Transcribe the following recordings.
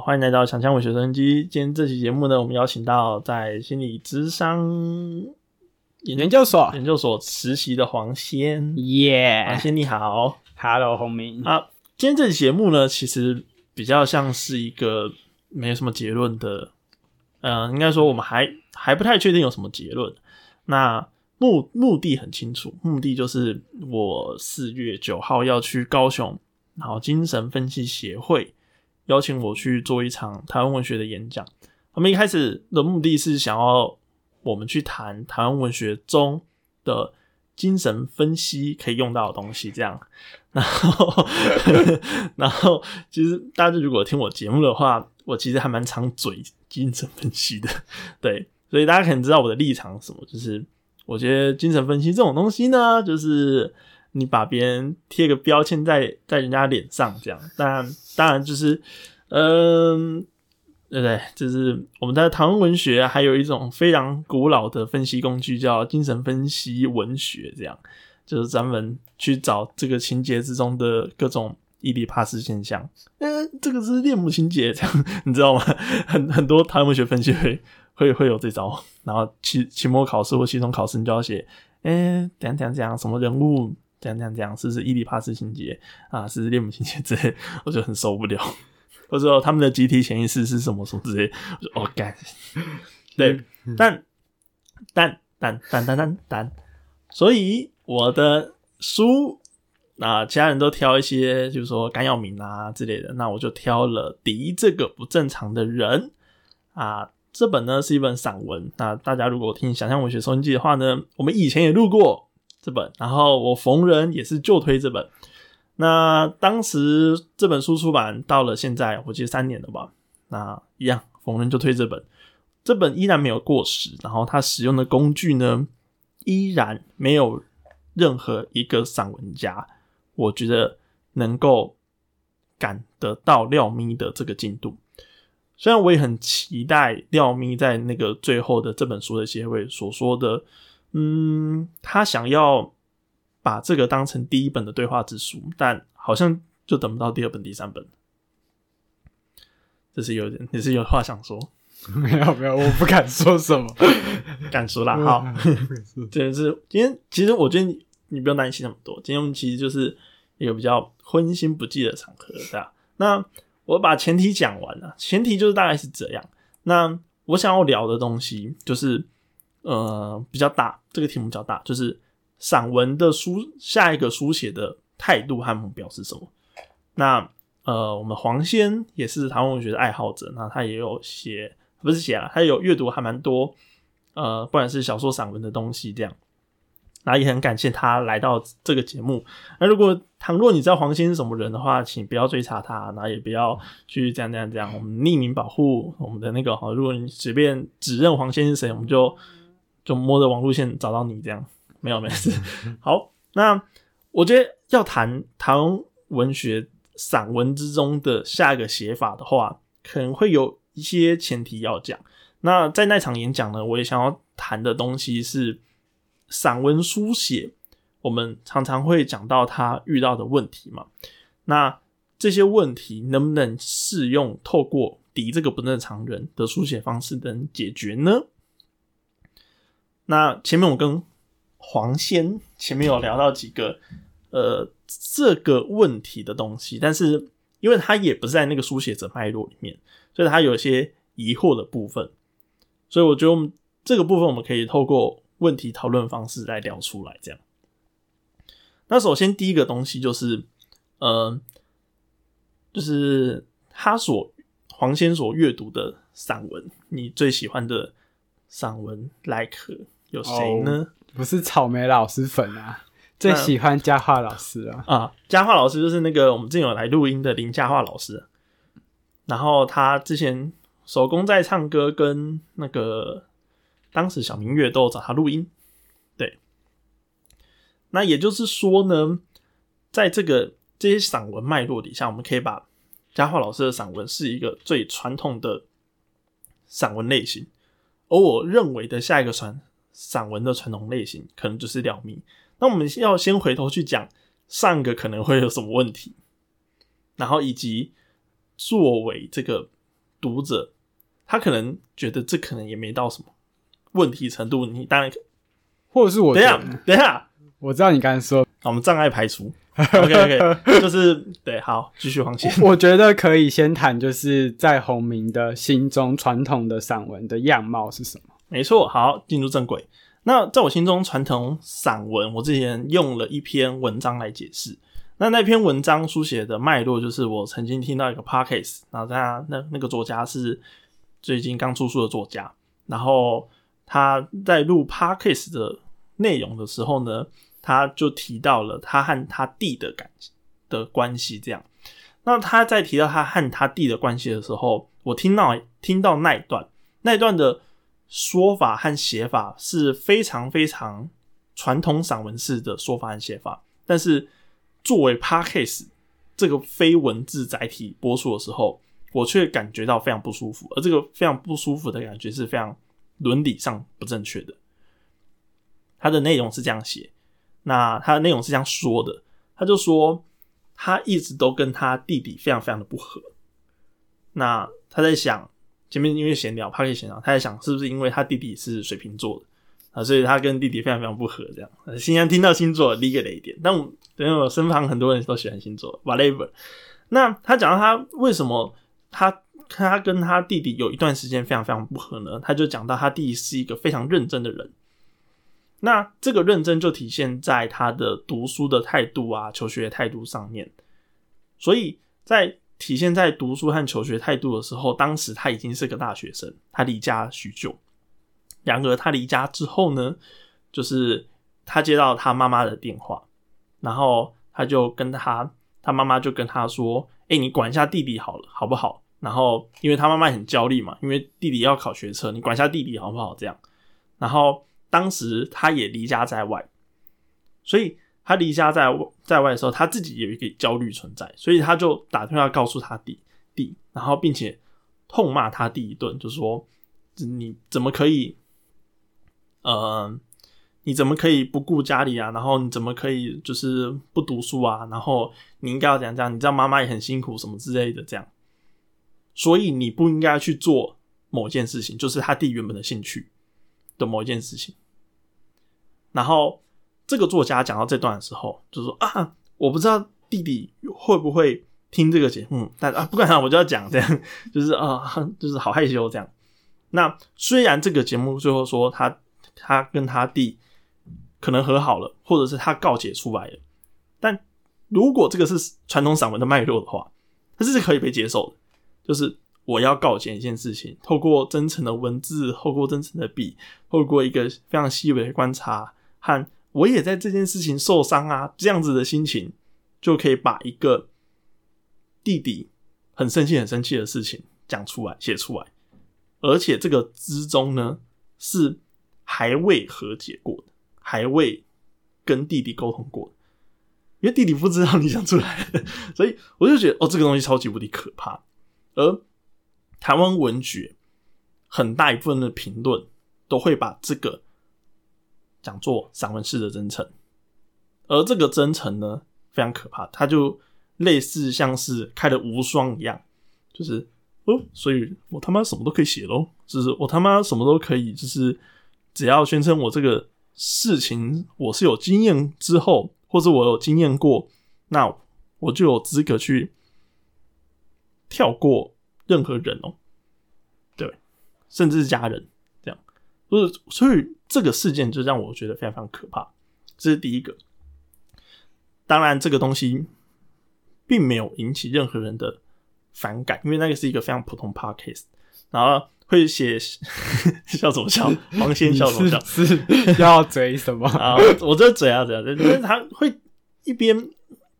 欢迎来到强强我学生机。今天这期节目呢，我们邀请到在心理智商研究所研究所实习的黄仙。耶黄仙你好，，Hello，洪明。啊，今天这期节目呢，其实比较像是一个没有什么结论的，呃，应该说我们还还不太确定有什么结论。那目目的很清楚，目的就是我四月九号要去高雄，然后精神分析协会邀请我去做一场台湾文学的演讲。他们一开始的目的是想要我们去谈台湾文学中的精神分析可以用到的东西，这样。然后，然后，其实大家如果听我节目的话，我其实还蛮常嘴精神分析的，对，所以大家可能知道我的立场是什么，就是我觉得精神分析这种东西呢，就是你把别人贴个标签在在人家脸上这样，当然，当然就是，嗯、对不对？就是我们在台湾文学还有一种非常古老的分析工具叫精神分析文学，这样。就是专门去找这个情节之中的各种伊底帕斯现象。嗯、这个是恋母情节，这样你知道吗？很很多台湾文学分析会会会有这招，然后期期末考试或期中考试，你就要写，哎、怎样怎样怎样，什么人物怎样这样这样，是不是伊丽帕斯情节啊？是不是恋母情节之类，我就很受不了。或者说他们的集体潜意识是什么什么之类，我就哦干，对，但但但但但但但，所以我的书啊，其他人都挑一些，就是说甘耀明啊之类的，那我就挑了《敌这个不正常的人》啊。这本呢是一本散文，那大家如果听想象文学收音机的话呢，我们以前也录过这本，然后我逢人也是就推这本。那当时这本书出版到了现在，我记得三年了吧，那一样逢人就推这本，这本依然没有过时，然后它使用的工具呢，依然没有任何一个散文家，我觉得能够赶得到廖咪的这个进度。虽然我也很期待廖咪在那个最后的这本书的结尾所说的，嗯，他想要把这个当成第一本的对话之书，但好像就等不到第二本、第三本。这是有点，你是有话想说，没有没有，我不敢说什么。敢说啦。好，这是今天，其实我觉得你你不用担心那么多。今天我们其实就是一个比较荤腥不忌的场合，对吧？那我把前提讲完了，前提就是大概是这样。那我想要聊的东西就是呃比较大，这个题目比较大，就是散文的书下一个书写的态度和目标是什么？那呃，我们黄先也是台湾文学的爱好者，那他也有写，不是写了，他有阅读还蛮多，呃，不管是小说、散文的东西这样。那也很感谢他来到这个节目。那如果倘若你知道黄先是什么人的话，请不要追查他，那也不要去这样这样这样，我们匿名保护我们的那个哈。如果你随便指认黄先是谁，我们就就摸着网路线找到你这样。没有没事。好，那我觉得要谈台湾文学散文之中的下一个写法的话，可能会有一些前提要讲。那在那场演讲呢，我也想要谈的东西是散文书写，我们常常会讲到他遇到的问题嘛。那这些问题能不能适用透过敌这个不正常人的书写方式能解决呢？那前面我跟黄先前面有聊到几个呃这个问题的东西，但是因为他也不是在那个书写者脉络里面，所以他有些疑惑的部分，所以我觉得我们这个部分我们可以透过问题讨论方式来聊出来。这样，那首先第一个东西就是，呃，就是他所黄先所阅读的散文，你最喜欢的散文 like 有谁呢？不是草莓老师粉啊，最喜欢佳话老师啊。啊，佳话老师就是那个我们之前有来录音的林佳话老师，然后他之前手工在唱歌，跟那个当时小明月都有找他录音，对。那也就是说呢，在这个这些散文脉络底下，我们可以把佳话老师的散文是一个最传统的散文类型，而我认为的下一个传散文的传统类型，可能就是廖咪。那我们要先回头去讲上个可能会有什么问题，然后以及作为这个读者，他可能觉得这可能也没到什么问题程度，你当然或者是我等一下，等一下，我知道你刚才说，好我们障碍排除。OK OK，就是 对，好，继续往前。我觉得可以先谈，就是在洪明的心中，传统的散文的样貌是什么？没错，好，进入正轨。那在我心中，传统散文，我之前用了一篇文章来解释。那那篇文章书写的脉络，就是我曾经听到一个 podcast，然后他那那个作家是最近刚出书的作家，然后他在录 podcast 的内容的时候呢，他就提到了他和他弟的感的关系，这样。那他在提到他和他弟的关系的时候，我听到听到那一段，那一段的说法和写法是非常非常传统散文式的说法和写法，但是作为 podcast 这个非文字载体播出的时候，我却感觉到非常不舒服，而这个非常不舒服的感觉是非常伦理上不正确的。它的内容是这样写，那它的内容是这样说的，他就说他一直都跟他弟弟非常非常的不合，那他在想。前面因为闲聊，他可以闲聊，他在想是不是因为他弟弟是水瓶座的啊，所以他跟弟弟非常非常不合，这样。新安听到星座理解了一点，但我等于我身旁很多人都喜欢星座，whatever。那他讲到他为什么他他跟他弟弟有一段时间非常非常不合呢？他就讲到他弟弟是一个非常认真的人，那这个认真就体现在他的读书的态度啊，求学态度上面，所以在。体现在读书和求学态度的时候，当时他已经是个大学生，他离家许久。然而他离家之后呢，就是他接到他妈妈的电话，然后他就跟他他妈妈就跟他说：“哎，你管一下弟弟好了，好不好？”然后因为他妈妈很焦虑嘛，因为弟弟要考学车，你管一下弟弟好不好？这样。然后当时他也离家在外，所以。他离家在在外的时候，他自己有一个焦虑存在，所以他就打电话告诉他弟弟，然后并且痛骂他弟一顿，就说：“你怎么可以，呃，你怎么可以不顾家里啊？然后你怎么可以就是不读书啊？然后你应该要怎样怎样？你知道妈妈也很辛苦，什么之类的这样。所以你不应该去做某件事情，就是他弟原本的兴趣的某一件事情，然后。”这个作家讲到这段的时候，就说啊，我不知道弟弟会不会听这个节目，但啊，不管他，我就要讲这样，就是啊，就是好害羞这样。那虽然这个节目最后说他他跟他弟可能和好了，或者是他告解出来了，但如果这个是传统散文的脉络的话，它是可以被接受的。就是我要告解一件事情，透过真诚的文字，透过真诚的笔，透过一个非常细微的观察和。我也在这件事情受伤啊，这样子的心情就可以把一个弟弟很生气、很生气的事情讲出来、写出来，而且这个之中呢是还未和解过的，还未跟弟弟沟通过，因为弟弟不知道你讲出来，所以我就觉得哦，这个东西超级无敌可怕。而台湾文学很大一部分的评论都会把这个。讲做散文式的真诚，而这个真诚呢，非常可怕，它就类似像是开了无双一样，就是哦，所以我他妈什么都可以写喽，就是我他妈什么都可以，就是只要宣称我这个事情我是有经验之后，或者我有经验过，那我就有资格去跳过任何人哦，对，甚至是家人。就是，所以这个事件就让我觉得非常非常可怕。这是第一个。当然，这个东西并没有引起任何人的反感，因为那个是一个非常普通 podcast，然后会写 笑什么笑，黄先笑什么笑，是要嘴什么啊？我这嘴啊，嘴啊，但是他会一边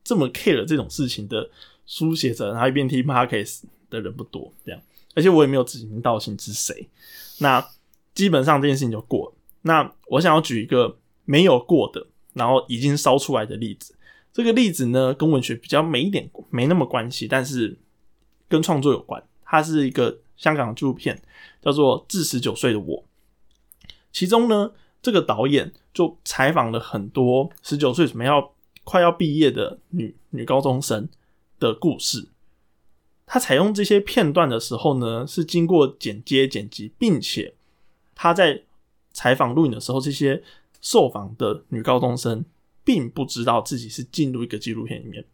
这么 care 这种事情的书写者，然后一边听 podcast 的人不多，这样，而且我也没有指名道姓是谁。那基本上这件事情就过了。那我想要举一个没有过的，然后已经烧出来的例子。这个例子呢，跟文学比较没一点没那么关系，但是跟创作有关。它是一个香港纪录片，叫做《致十九岁的我》。其中呢，这个导演就采访了很多十九岁准备要快要毕业的女女高中生的故事。他采用这些片段的时候呢，是经过剪接剪辑，并且他在采访录影的时候，这些受访的女高中生并不知道自己是进入一个纪录片里面，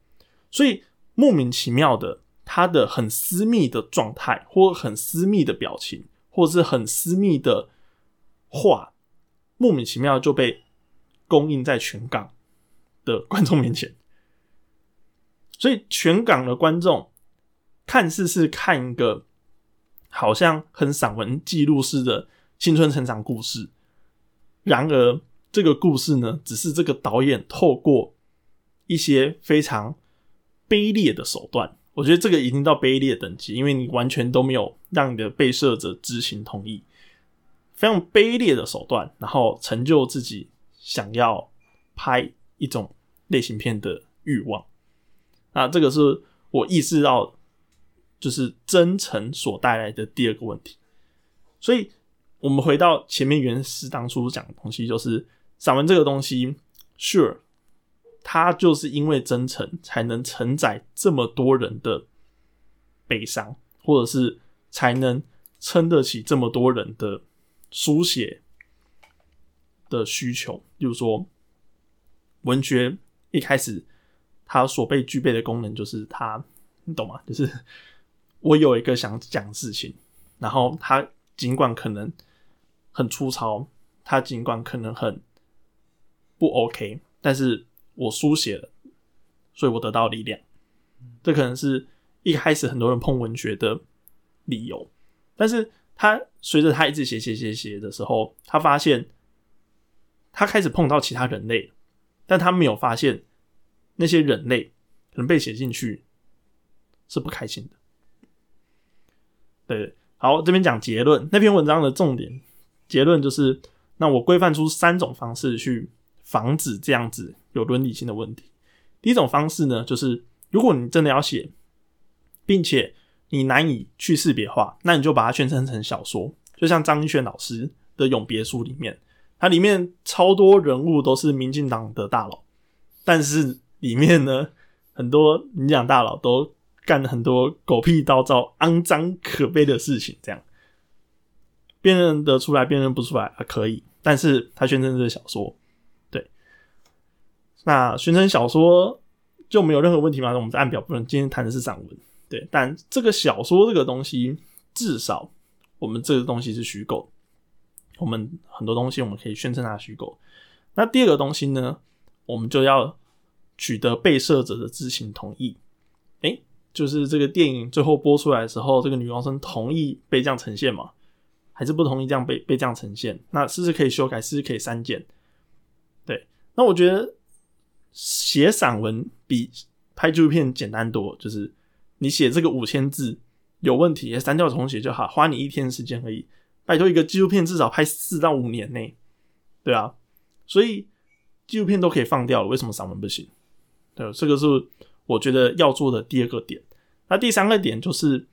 所以莫名其妙的，他的很私密的状态，或很私密的表情，或是很私密的话，莫名其妙就被供应在全港的观众面前，所以全港的观众。看似是看一个好像很散文记录式的青春成长故事，然而这个故事呢，只是这个导演透过一些非常卑劣的手段，我觉得这个已经到卑劣等级，因为你完全都没有让你的被摄者知情同意，非常卑劣的手段，然后成就自己想要拍一种类型片的欲望。那这个是我意识到。就是真诚所带来的第二个问题，所以我们回到前面原始当初讲的东西，就是散文这个东西，sure，它就是因为真诚才能承载这么多人的悲伤，或者是才能撑得起这么多人的书写的需求。就是说，文学一开始它所被具备的功能，就是它，你懂吗？就是。我有一个想讲事情，然后它尽管可能很粗糙，他尽管可能很不 OK，但是我书写了，所以我得到力量。这可能是一开始很多人碰文学的理由，但是他随着他一直写写写写的时候，他发现他开始碰到其他人类，但他没有发现那些人类可能被写进去是不开心的。对，好，这边讲结论。那篇文章的重点结论就是，那我规范出三种方式去防止这样子有伦理性的问题。第一种方式呢，就是如果你真的要写，并且你难以去识别化，那你就把它宣称成小说。就像张一轩老师的《永别书》里面，它里面超多人物都是民进党的大佬，但是里面呢，很多民进党大佬都。干了很多狗屁倒灶、肮脏可悲的事情，这样辨认得出来，辨认不出来啊？可以，但是他宣称是小说，对，那宣称小说就没有任何问题吗？我们在按表不能，今天谈的是散文，对，但这个小说这个东西，至少我们这个东西是虚构，我们很多东西我们可以宣称它虚构。那第二个东西呢，我们就要取得被摄者的知情同意，诶。就是这个电影最后播出来的时候，这个女高生同意被这样呈现吗？还是不同意这样被被这样呈现？那是不是可以修改？是不是可以删减？对，那我觉得写散文比拍纪录片简单多。就是你写这个五千字有问题，删掉重写就好，花你一天时间而已。拜托，一个纪录片至少拍四到五年内，对啊，所以纪录片都可以放掉了，为什么散文不行？对，这个是我觉得要做的第二个点。那第三个点就是，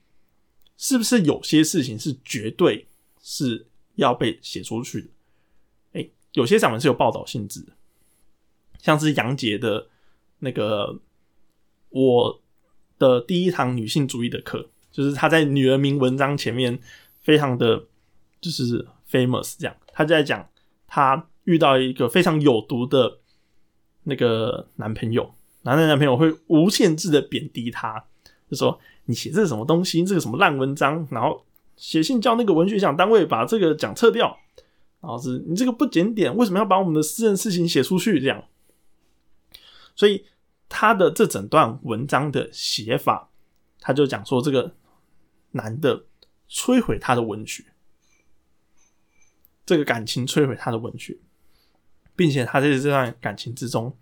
是不是有些事情是绝对是要被写出去的？哎，有些散文是有报道性质，像是杨洁的那个我的第一堂女性主义的课，就是他在女人名文章前面非常的就是 famous，这样他在讲他遇到一个非常有毒的那个男朋友，男的男朋友会无限制的贬低他。就说你写这什么东西？这个什么烂文章？然后写信叫那个文学奖单位把这个奖撤掉。然后是你这个不检点，为什么要把我们的私人事情写出去？这样，所以他的这整段文章的写法，他就讲说这个男的摧毁他的文学，这个感情摧毁他的文学，并且他在这段感情之中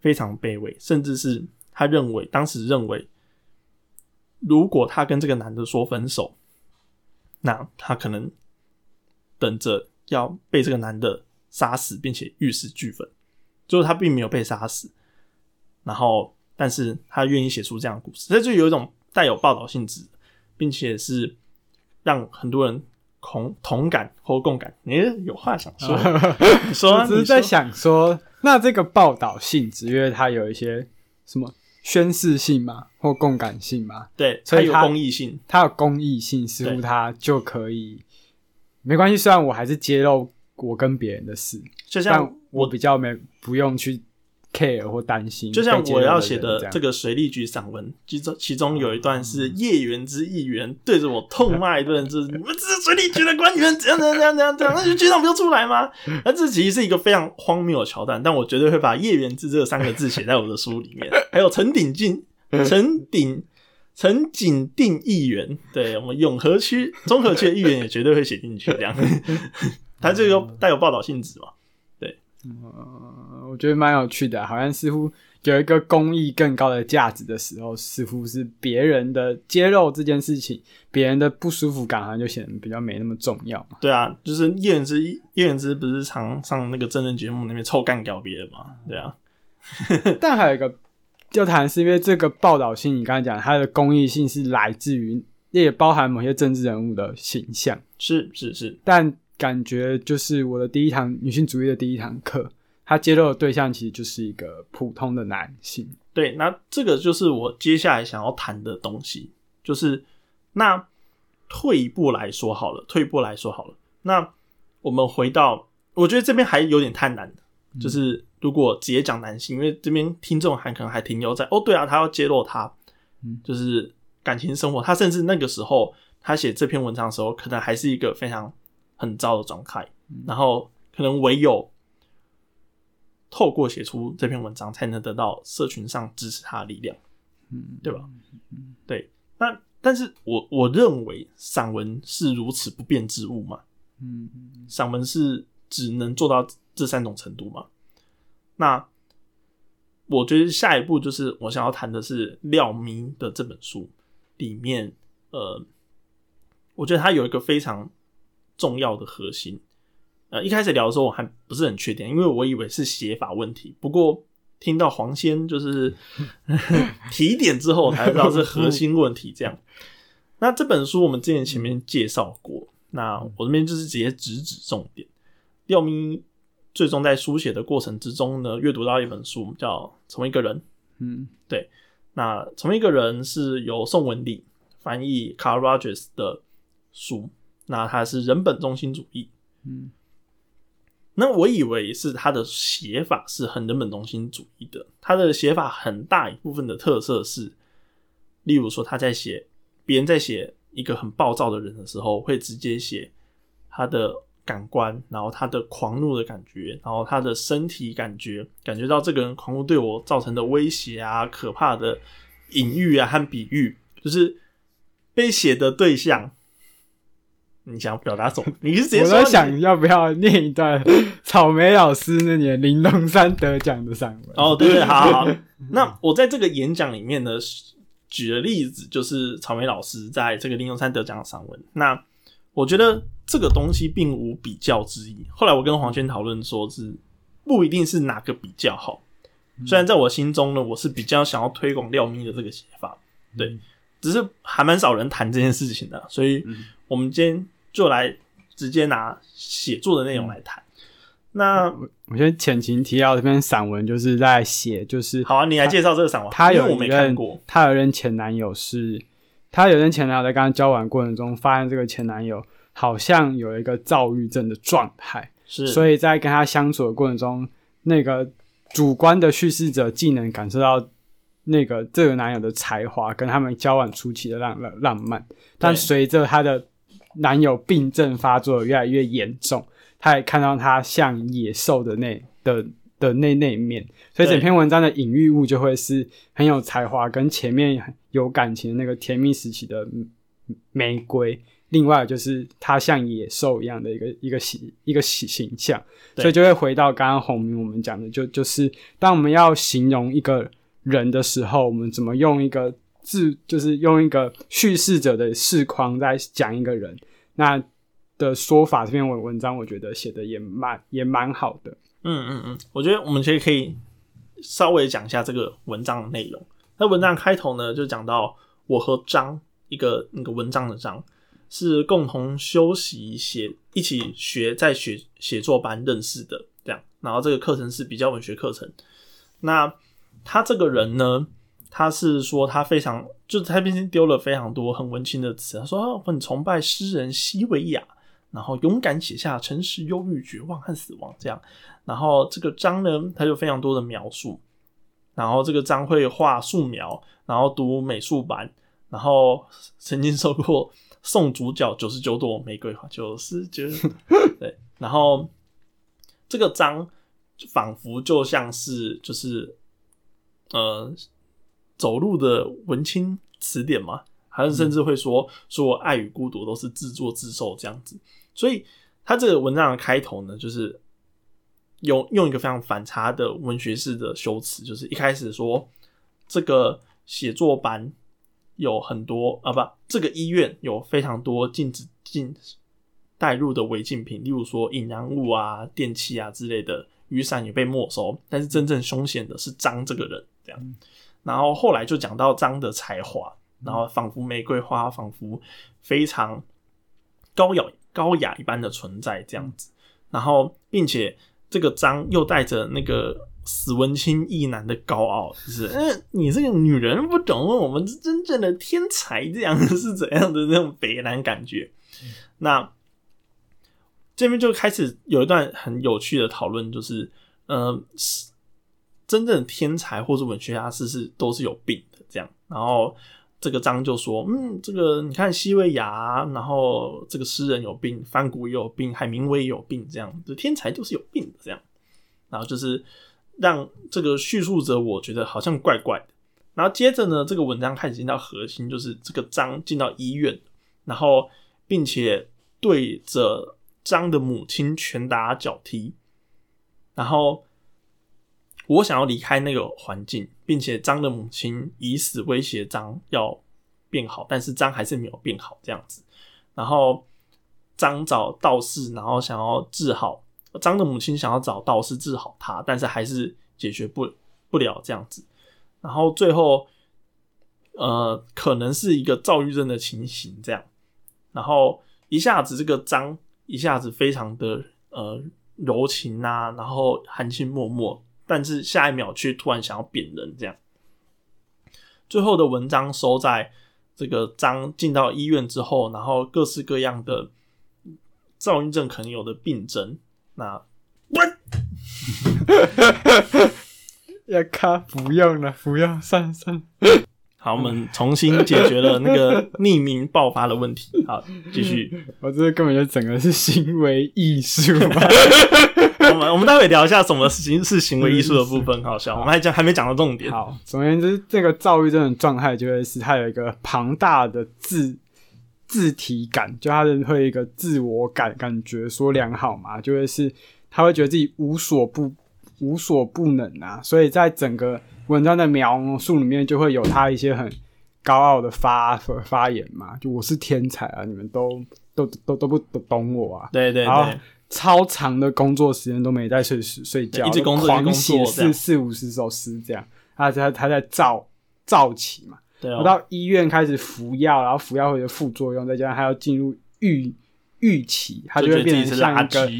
非常卑微，甚至是他认为当时认为。如果他跟这个男的说分手，那他可能等着要被这个男的杀死，并且玉石俱焚。最后他并没有被杀死，然后但是他愿意写出这样的故事，这就有一种带有报道性质，并且是让很多人同同感或共感。你有话想说？你说，只是在想说，那这个报道性质，因为它有一些什么？宣示性嘛，或共感性嘛，对，所以它公益性，它有公益性，似乎对它就可以没关系。虽然我还是揭露我跟别人的事，就但像我比较没不用去 care 或担心。就像我要写的的这个水利局散文，其中其中有一段是叶元之议员对着我痛骂一顿，就是你们这是水利局的官员，怎样怎样怎样怎样怎样，那局长不就出来吗？那这其实是一个非常荒谬的桥段，但我绝对会把叶元之这三个字写在我的书里面。还有陈鼎进、陈鼎、陈景定议员，对我们永和区、中和区的议员也绝对会写进去，这样，他这个带有报道性质嘛。呃，我觉得蛮有趣的，好像似乎有一个公益更高的价值的时候，似乎是别人的揭露这件事情，别人的不舒服感好像就显得比较没那么重要嘛。对啊，就是叶元之，叶元之不是常上那个真人节目那边臭干掉别人嘛？对啊，但还有一个就谈，是因为这个报道性，你刚才讲它的公益性是来自于，也包含某些政治人物的形象，是是是，但感觉就是我的第一堂女性主义的第一堂课，它揭露的对象其实就是一个普通的男性。对，那这个就是我接下来想要谈的东西，就是那退一步来说好了，退一步来说好了，那我们回到，我觉得这边还有点太难的，就是如果直接讲男性，因为这边听众还可能还停留在哦，对啊，他要揭露他，嗯就是感情生活，他甚至那个时候他写这篇文章的时候，可能还是一个非常很糟的状态，然后可能唯有透过写出这篇文章，才能得到社群上支持他的力量，嗯，对吧？对，那但是我我认为散文是如此不变之物嘛，嗯，散文是只能做到这三种程度嘛？那我觉得下一步就是我想要谈的是廖明的这本书里面，呃，我觉得它有一个非常重要的核心。呃，一开始聊的时候我还不是很确定，因为我以为是写法问题。不过听到黄先就是 提点之后，才知道是核心问题。这样，那这本书我们之前前面介绍过，那我这边就是直接直指重点。廖咪最终在书写的过程之中呢，阅读到一本书叫《成为一个人》。嗯对那《成为一个人》是由宋文礼翻译 Carl Rogers 的书，那他是人本中心主义。嗯那我以为是他的写法是很人本中心主义的，他的写法很大一部分的特色是，例如说他在写别人在写一个很暴躁的人的时候，会直接写他的感官，然后他的狂怒的感觉，然后他的身体感觉，感觉到这个人狂怒对我造成的威胁啊、可怕的隐喻啊和比喻，就是被写的对象。你想表达什么？你是直接我说你在想要不要念一段草莓老师那年玲珑山得奖的散文。哦，对对，好好好。那我在这个演讲里面呢，举的例子就是草莓老师在这个玲珑山得奖的散文。那我觉得这个东西并无比较之意。后来我跟黄轩讨论说，是不一定是哪个比较好。虽然在我心中呢，我是比较想要推广廖咪的这个写法，对，只是还蛮少人谈这件事情的，所以我们今天就来直接拿写作的内容来谈。那我先前情提要，这篇散文就是在写，就是好啊，你来介绍这个散文，他有我没看过。，她有一任前男友是，她有一任前男友在跟她交往过程中，发现这个前男友好像有一个躁郁症的状态，是，所以在跟他相处的过程中，那个主观的叙事者既能感受到那个这个男友的才华跟他们交往初期的浪浪浪漫，但随着他的男友病症发作得越来越严重，他也看到他像野兽的那的的那那一面，所以整篇文章的隐喻物就会是很有才华跟前面有感情的那个甜蜜时期的玫瑰。另外就是他像野兽一样的一个一个形一个形形象，所以就会回到刚刚洪明我们讲的，就就是当我们要形容一个人的时候，我们怎么用一个字，就是用一个叙事者的视框在讲一个人，那的说法，这篇文文章我觉得写的也蛮也蛮好的。嗯嗯嗯，我觉得我们其实可以稍微讲一下这个文章的内容。那文章开头呢，就讲到我和张一个那个文章的张是共同修习写一起学在学写作班认识的，这样。然后这个课程是比较文学课程。那他这个人呢，他是说他非常，就是他毕竟丢了非常多很文青的词。他说我很崇拜诗人西维亚，然后勇敢写下诚实、忧郁、绝望和死亡这样。然后这个章呢，他就非常多的描述。然后这个章会画素描，然后读美术班，然后曾经收过送主角九十九朵玫瑰花，九十九 对。然后这个章仿佛就像是就是呃。走路的文青词典嘛，还是甚至会说说爱与孤独都是自作自受这样子，所以他这个文章的开头呢，就是用用一个非常反差的文学式的修辞，就是一开始说这个写作班有很多啊，不，这个医院有非常多禁止进带入的违禁品，例如说引燃物啊、电器啊之类的，雨伞也被没收，但是真正凶险的是张这个人这样。然后后来就讲到张的才华，然后仿佛玫瑰花，仿佛非常高雅高雅一般的存在这样子。然后，并且这个张又带着那个死文青一男的高傲，就是嗯，你这个女人不懂我们真正的天才这样是怎样的那种北南感觉。那这边就开始有一段很有趣的讨论，就是嗯。真正的天才或者文学家是是都是有病的这样，然后这个章就说，嗯，这个你看西维牙，然后这个诗人有病，梵谷也有病，海明威也有病，这样，就天才就是有病的这样，然后就是让这个叙述者我觉得好像怪怪的，然后接着呢，这个文章开始进到核心，就是这个章进到医院，然后并且对着张的母亲拳打脚踢，然后。我想要离开那个环境，并且张的母亲以死威胁张要变好，但是张还是没有变好这样子。然后张找道士，然后想要治好张的母亲，想要找道士治好他，但是还是解决不不了这样子。然后最后，呃，可能是一个躁郁症的情形这样。然后一下子这个张一下子非常的呃柔情啊，然后含情脉脉。但是下一秒却突然想要扁人，这样。最后的文章收在这个张进到医院之后，然后各式各样的躁郁症可能有的病症。那，要卡不用了，不要算算。好，我们重新解决了那个匿名爆发的问题。好，继续。我这根本就整个是行为艺术。我们我们待会聊一下什么行是行为艺术的部分。好笑，我们还讲还没讲到重点。好，总而言之，这个躁郁症的状态就会是它有一个庞大的自自体感，就他的会一个自我感感觉说良好嘛，就会是他会觉得自己无所不无所不能啊，所以在整个。文章的描述里面就会有他一些很高傲的发发言嘛，就我是天才啊，你们都都都都不懂我啊。对对对，超长的工作时间都没在睡睡觉，一直工作狂写四四五十首诗这样。他他他在造造起嘛，对我到医院开始服药，然后服药会有副作用，再加上他要进入预预期，他就会变成像一个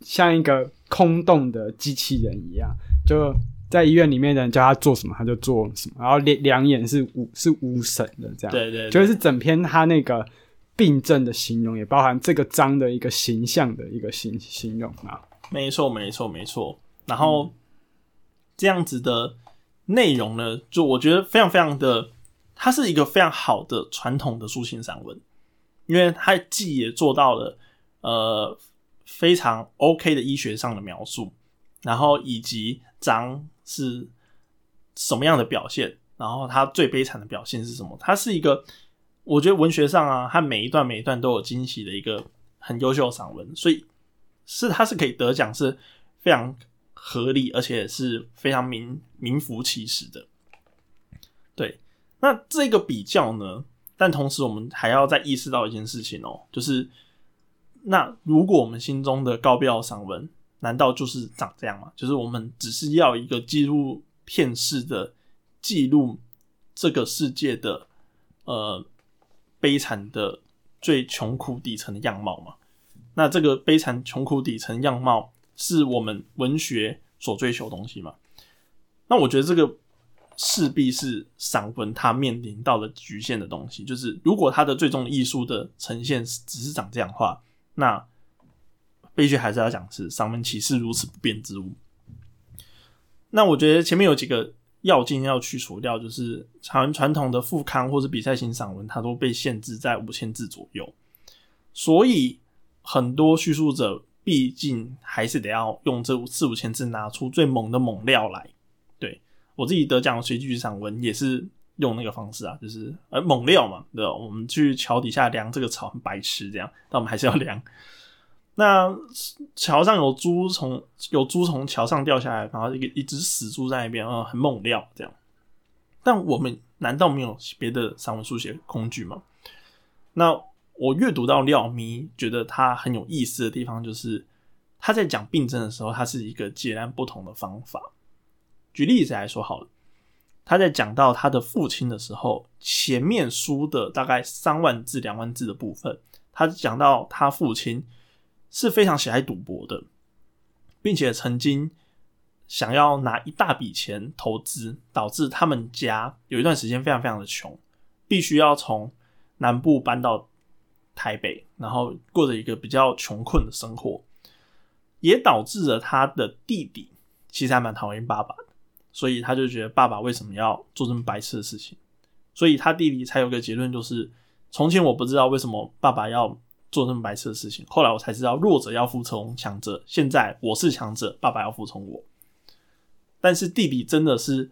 像一个空洞的机器人一样，就。在医院里面的人叫他做什么，他就做什么。然后两两眼是无是无神的，这样。对对，就是整篇他那个病症的形容，也包含这个章的一个形象的一个形形容啊。没错，没错，没错。然后这样子的内容呢，就我觉得非常非常的，它是一个非常好的传统的抒情散文，因为它既也做到了呃非常 OK 的医学上的描述，然后以及章。是什么样的表现？然后他最悲惨的表现是什么？它是一个，我觉得文学上啊，他每一段每一段都有惊喜的一个很优秀的散文，所以是他是可以得奖，是非常合理，而且是非常名名副其实的。对，那这个比较呢？但同时我们还要再意识到一件事情哦，就是那如果我们心中的高标散文。难道就是长这样吗？就是我们只是要一个纪录片式的记录这个世界的呃悲惨的最穷苦底层的样貌嘛？那这个悲惨穷苦底层样貌是我们文学所追求东西嘛？那我觉得这个势必是散文它面临到了局限的东西。就是如果它的最终艺术的呈现只是长这样的话，那悲剧还是要讲是散文岂是如此不变之物。那我觉得前面有几个要件要去除掉，就是传传统的副刊或者比赛型散文，它都被限制在五千字左右，所以很多叙述者毕竟还是得要用这四五千字拿出最猛的猛料来。对我自己得奖的随机散文也是用那个方式啊，就是呃猛料嘛，对？我们去桥底下量这个草很白痴这样，但我们还是要量。那桥上有猪从有猪从桥上掉下来，然后一个一只死猪在那边，啊，很猛料这样。但我们难道没有别的散文书写工具吗？那我阅读到廖咪，觉得他很有意思的地方，就是他在讲病症的时候，他是一个截然不同的方法。举例子来说好了，他在讲到他的父亲的时候，前面书的大概三万字、两万字的部分，他讲到他父亲。是非常喜爱赌博的，并且曾经想要拿一大笔钱投资，导致他们家有一段时间非常非常的穷，必须要从南部搬到台北，然后过着一个比较穷困的生活，也导致了他的弟弟其实还蛮讨厌爸爸的，所以他就觉得爸爸为什么要做这么白痴的事情，所以他弟弟才有个结论，就是从前我不知道为什么爸爸要。做这么白痴的事情，后来我才知道弱者要服从强者。现在我是强者，爸爸要服从我。但是弟弟真的是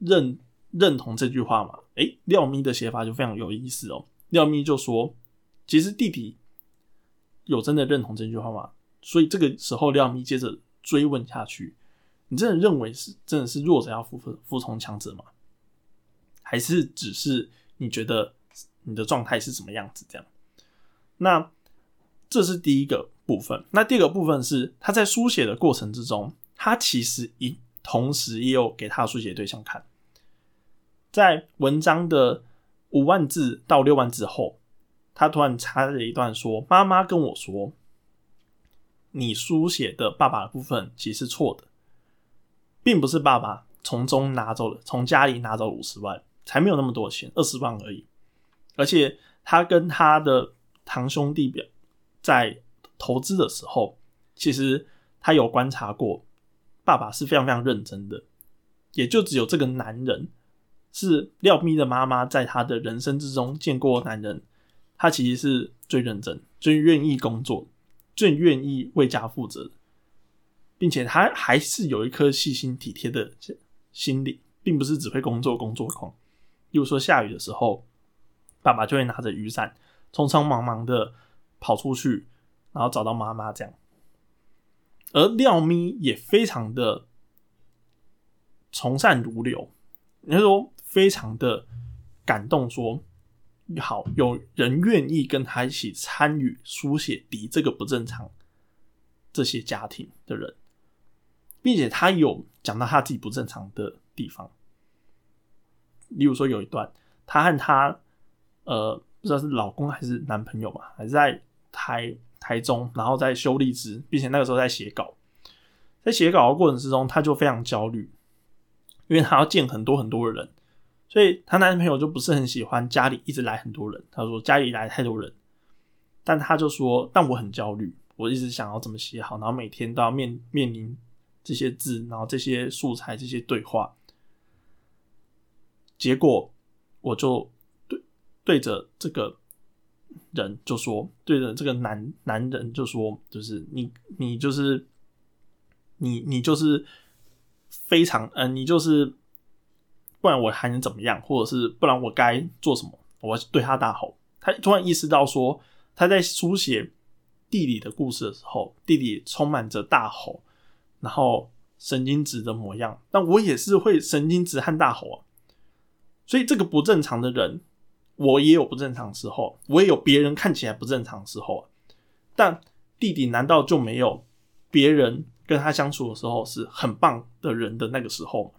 认认同这句话吗？诶，廖咪的写法就非常有意思哦。廖咪就说，其实弟弟有真的认同这句话吗？所以这个时候，廖咪接着追问下去：你真的认为是真的是弱者要服服从强者吗？还是只是你觉得你的状态是什么样子这样？那这是第一个部分。那第二个部分是他在书写的过程之中，他其实一同时也有给他的书写对象看。在文章的五万字到六万字后，他突然插了一段说：“妈妈跟我说，你书写的爸爸的部分其实是错的，并不是爸爸从中拿走了，从家里拿走五十万，才没有那么多钱，二十万而已。而且他跟他的。”堂兄弟表在投资的时候，其实他有观察过，爸爸是非常非常认真的，也就只有这个男人是廖咪的妈妈，在他的人生之中见过男人，他其实是最认真、最愿意工作、最愿意为家负责，并且他还是有一颗细心体贴的心理，并不是只会工作工作狂。例如说下雨的时候，爸爸就会拿着雨伞。匆匆忙忙的跑出去，然后找到妈妈这样。而廖咪也非常的从善如流，你说非常的感动，说好有人愿意跟他一起参与书写敌这个不正常这些家庭的人，并且他有讲到他自己不正常的地方，例如说有一段，他和他呃。不知道是老公还是男朋友嘛，还是在台台中，然后在修荔枝，并且那个时候在写稿，在写稿的过程之中，她就非常焦虑，因为她要见很多很多的人，所以她男朋友就不是很喜欢家里一直来很多人。他说家里来太多人，但他就说，但我很焦虑，我一直想要怎么写好，然后每天都要面面临这些字，然后这些素材，这些对话，结果我就。对着这个人就说，对着这个男男人就说，就是你，你就是你，你就是非常，嗯，你就是，不然我还能怎么样？或者是不然我该做什么？我对他大吼。他突然意识到说，他在书写弟弟的故事的时候，弟弟充满着大吼，然后神经质的模样。但我也是会神经质和大吼啊。所以这个不正常的人。我也有不正常时候，我也有别人看起来不正常时候。但弟弟难道就没有别人跟他相处的时候是很棒的人的那个时候吗？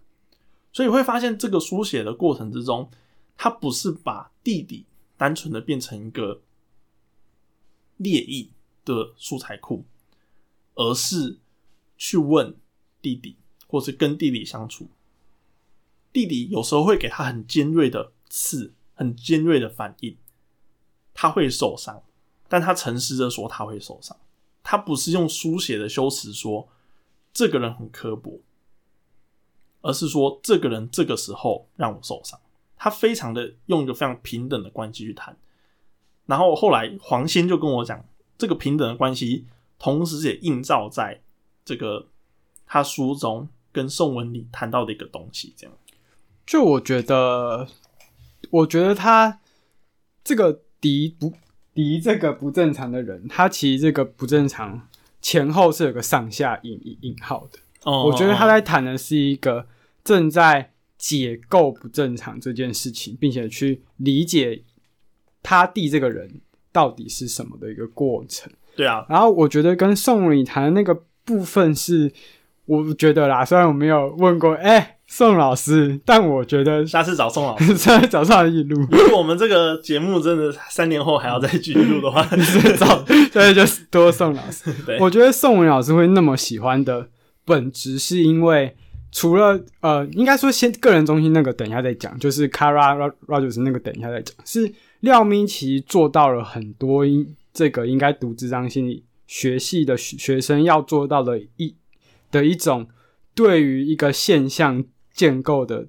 所以会发现，这个书写的过程之中，他不是把弟弟单纯的变成一个猎意的素材库，而是去问弟弟，或是跟弟弟相处，弟弟有时候会给他很尖锐的刺，很尖锐的反应，他会受伤，但他诚实的说他会受伤，他不是用书写的修辞说这个人很刻薄，而是说这个人这个时候让我受伤，他非常的用一个非常平等的关系去谈，然后后来黄仙就跟我讲，这个平等的关系，同时也映照在这个他书中跟宋文里谈到的一个东西，这样。就我觉得，我觉得他这个敌不敌这个不正常的人，他其实这个不正常前后是有个上下引引引号的。哦我觉得他在谈的是一个正在解构不正常这件事情，并且去理解他弟这个人到底是什么的一个过程。对啊，然后我觉得跟宋礼谈的那个部分是，我觉得啦，虽然我没有问过，哎、宋老师，但我觉得下次找宋老师。在早上一录，如果我们这个节目真的三年后还要再继续录的话，找，所以就是多宋老师。对，我觉得宋文老师会那么喜欢的本质，是因为除了呃，应该说先个人中心那个等一下再讲，就是 Kara Rogers 那个等一下再讲，是廖明奇做到了很多应这个应该读智商心理学系的学学生要做到的一的一种对于一个现象建构的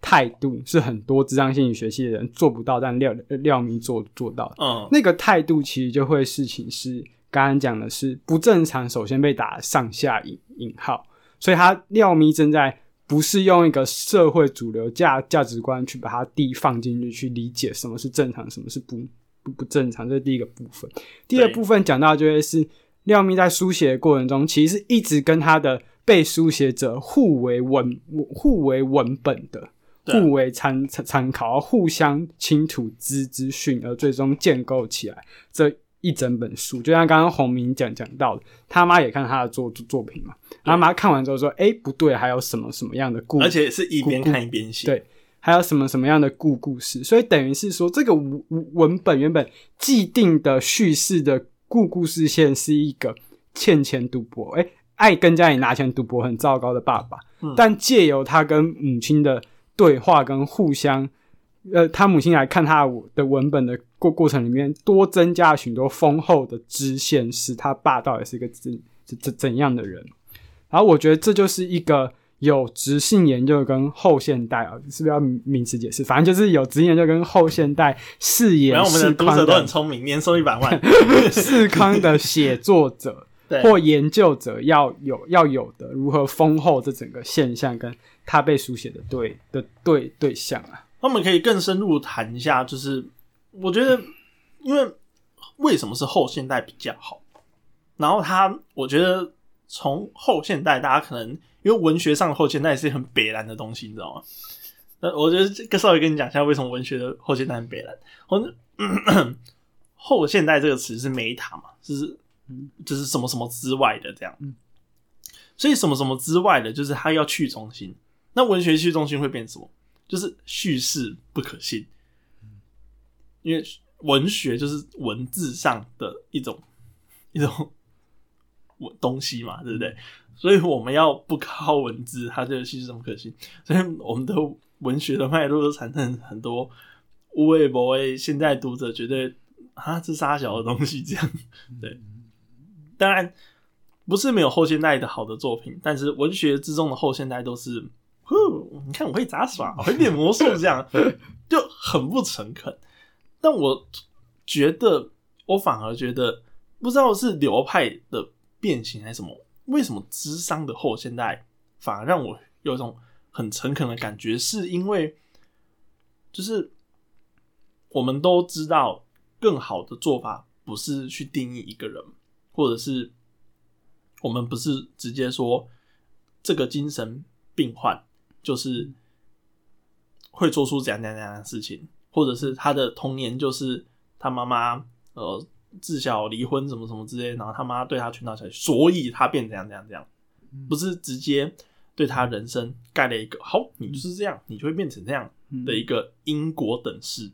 态度，是很多智障心理学系的人做不到，但廖廖明做做到的。嗯，那个态度其实就会事情是刚刚讲的是不正常，首先被打上下引引号，所以他廖咪正在不是用一个社会主流价价值观去把它地放进去，去理解什么是正常，什么是不不不正常，这是第一个部分。第二部分讲到就会是廖咪在书写的过程中，其实是一直跟他的被书写者互为文互为文本的。互为参参参考，互相倾吐资资讯，而最终建构起来这一整本书。就像刚刚洪明讲讲到的，他妈也看他的作作品嘛，他妈看完之后说：“哎、不对，还有什么什么样的故，而且是一边看一边写。对还有什么什么样的故故事？”所以等于是说，这个文文本原本既定的叙事的故故事线是一个欠钱赌博，哎、爱跟家里拿钱赌博很糟糕的爸爸，嗯但借由他跟母亲的对话跟互相，呃，他母亲来看他的文本的过过程里面，多增加了许多丰厚的支线，使他爸到底是一个怎怎怎怎样的人。然后我觉得这就是一个有直性研究跟后现代啊，是不是要名词解释？反正就是有直性研究跟后现代视野然后我们的读者都很聪明，年收一百万。世康的写作者。对，或研究者要有要有的如何丰厚这整个现象跟他被书写的对的对对象啊，他们可以更深入谈一下，就是我觉得，因为为什么是后现代比较好？然后他，我觉得从后现代，大家可能因为文学上的后现代是很北蓝的东西，你知道吗？那我觉得这个稍微跟你讲一下，为什么文学的后现代很北蓝。我 后现代这个词是 meta 嘛，就是就是什么什么之外的这样。所以什么什么之外的，就是它要去中心。那文学去中心会变什么？就是叙事不可信，因为文学就是文字上的一种 一种文东西嘛，对不对？所以我们要不靠文字，它就叙事怎么可信？所以我们的文学的脉络都产生很多无谓不谓，现在读者绝对啊，这沙小的东西这样。对，当然不是没有后现代的好的作品，但是文学之中的后现代都是，呼，你看我会杂耍，我会变魔术，这样 就很不诚恳。但我觉得，我反而觉得，不知道是流派的变形还是什么，为什么智商的后现代反而让我有一种很诚恳的感觉？是因为，就是我们都知道，更好的做法不是去定义一个人，或者是我们不是直接说这个精神病患就是会做出怎样怎样怎样的事情，或者是他的童年就是他妈妈呃自小离婚什么什么之类，然后他妈对他拳打脚踢，所以他变怎样怎样怎样，不是直接对他人生盖了一个好，你就是这样，你就会变成这样的一个因果等式。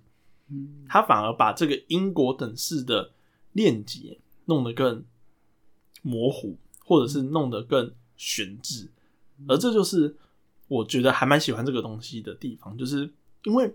嗯他反而把这个因果等式的链接弄得更模糊，或者是弄得更悬置，而这就是我觉得还蛮喜欢这个东西的地方，就是因为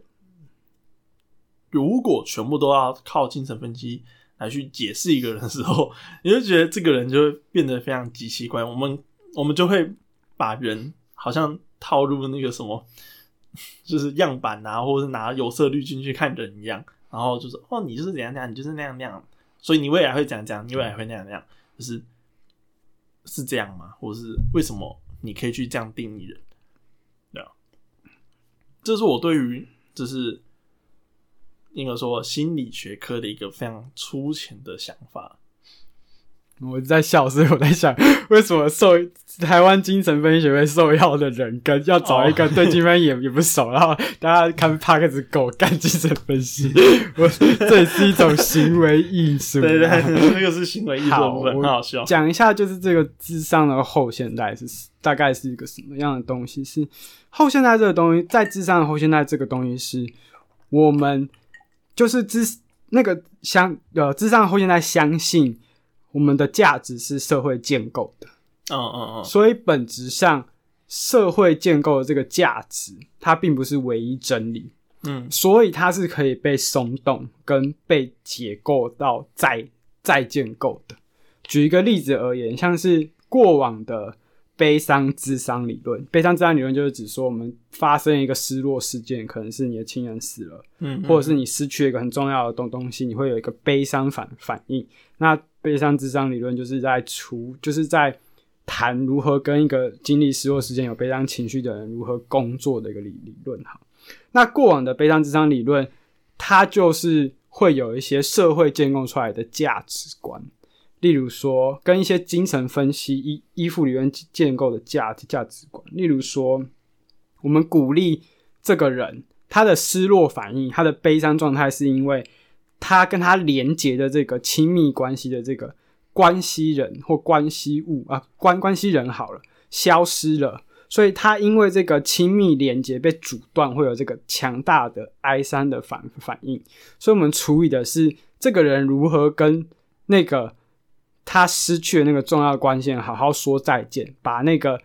如果全部都要靠精神分析来去解释一个人的时候，你就觉得这个人就会变得非常极其怪。我们我们就会把人好像套入那个什么，就是样板啊，或者是拿有色滤镜去看人一样，然后就是哦，你就是怎样怎样，你就是那样那样，所以你未来会怎样怎样，你未来会那样那样，就是是这样吗？或是为什么你可以去这样定义人？对啊，这是我对于就是应该说心理学科的一个非常粗浅的想法。我在笑，所以我在想，为什么受台湾精神分析学会受邀的人，跟要找一个对精分也也不熟，然后大家看 p a 始狗干精神分析，我这也是一种行为艺术。对对，那个是行为艺术部分，很好笑。讲一下，就是这个智商的后现代是大概是一个什么样的东西？是后现代这个东西，在智商的后现代这个东西，是我们就是智那个相呃智商后现代相信。我们的价值是社会建构的，嗯嗯嗯，所以本质上社会建构的这个价值，它并不是唯一真理，嗯，所以它是可以被松动跟被解构到再再建构的。举一个例子而言，像是过往的悲伤智商理论，悲伤智商理论就是指说，我们发生一个失落事件，可能是你的亲人死了，嗯，或者是你失去了一个很重要的东东西，你会有一个悲伤反反应，那。悲伤智商理论就是在除，就是在谈如何跟一个经历失落事件有悲伤情绪的人如何工作的一个理理论哈。那过往的悲伤智商理论，它就是会有一些社会建构出来的价值观，例如说跟一些精神分析依依附理论建构的价值价值观，例如说我们鼓励这个人他的失落反应，他的悲伤状态是因为。他跟他连接的这个亲密关系的这个关系人或关系物啊，关关系人好了，消失了，所以他因为这个亲密连接被阻断，会有这个强大的哀伤的反反应。所以我们处理的是这个人如何跟那个他失去的那个重要关系人好好说再见，把那个。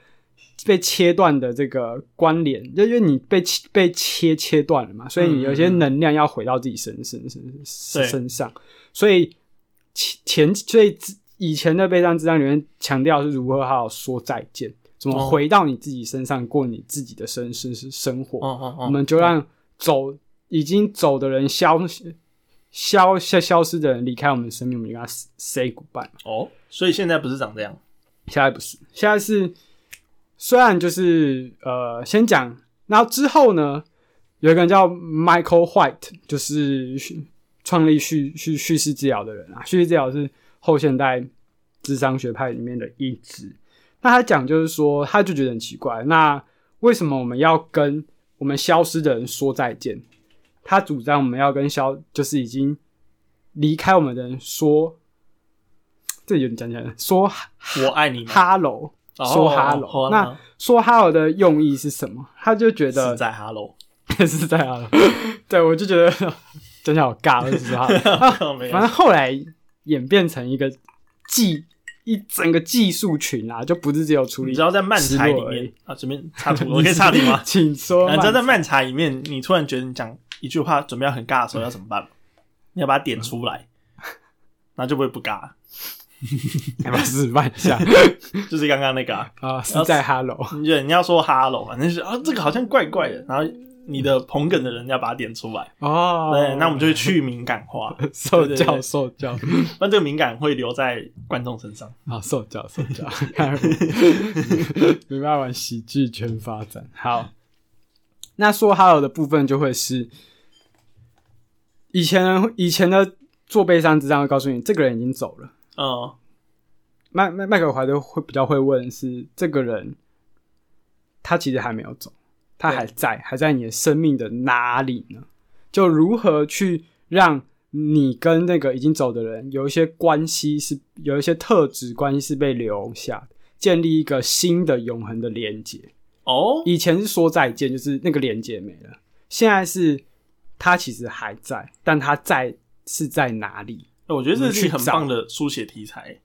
被切断的这个关联，就因为你被被切切断了嘛，所以你有些能量要回到自己身身身身上，所以前所以以前的悲伤之章里面强调是如何好好说再见，怎么回到你自己身上过你自己的生生生活。我们就让走已经走的人消消消消失的人离开我们的生命，我们就跟他 say goodbye。哦，所以现在不是长这样，现在不是，现在是。虽然就是呃，先讲，然后之后呢，有一个人叫 Michael White，就是创立叙叙叙事治疗的人啊。叙事治疗是后现代智商学派里面的一支。那他讲就是说，他就觉得很奇怪，那为什么我们要跟我们消失的人说再见？他主张我们要跟消，就是已经离开我们的人说，这有点讲起来，说我爱你，Hello。说哈喽，那说哈喽的用意是什么？他就觉得是在哈喽，是在哈喽。对，我就觉得 真的好尬，是实话。反正后来演变成一个技一整个技术群啊，就不是只有处理。你知道在漫才里面啊，这边插图，我可以插题吗？请说。你知道在漫才里面，你突然觉得你讲一句话准备要很尬的时候要怎么办你要把它点出来，那就不会不尬。要不要示范一下？就是刚刚那个啊，啊是在 Hello，你你要说 Hello，反正是啊，这个好像怪怪的。然后你的捧梗的人要把它点出来哦。对，那我们就会去敏感化，受 教受教。那这个敏感会留在观众身上啊，受教受教。没办法往喜剧圈发展。好，那说 Hello 的部分就会是以前以前的做悲伤之章会告诉你，这个人已经走了。嗯，麦麦麦克怀德会比较会问是这个人，他其实还没有走，他还在，还在你的生命的哪里呢？就如何去让你跟那个已经走的人有一些关系，是有一些特质关系是被留下，建立一个新的永恒的连接。哦，以前是说再见，就是那个连接没了，现在是他其实还在，但他在是在哪里？我觉得这是很棒的书写题材。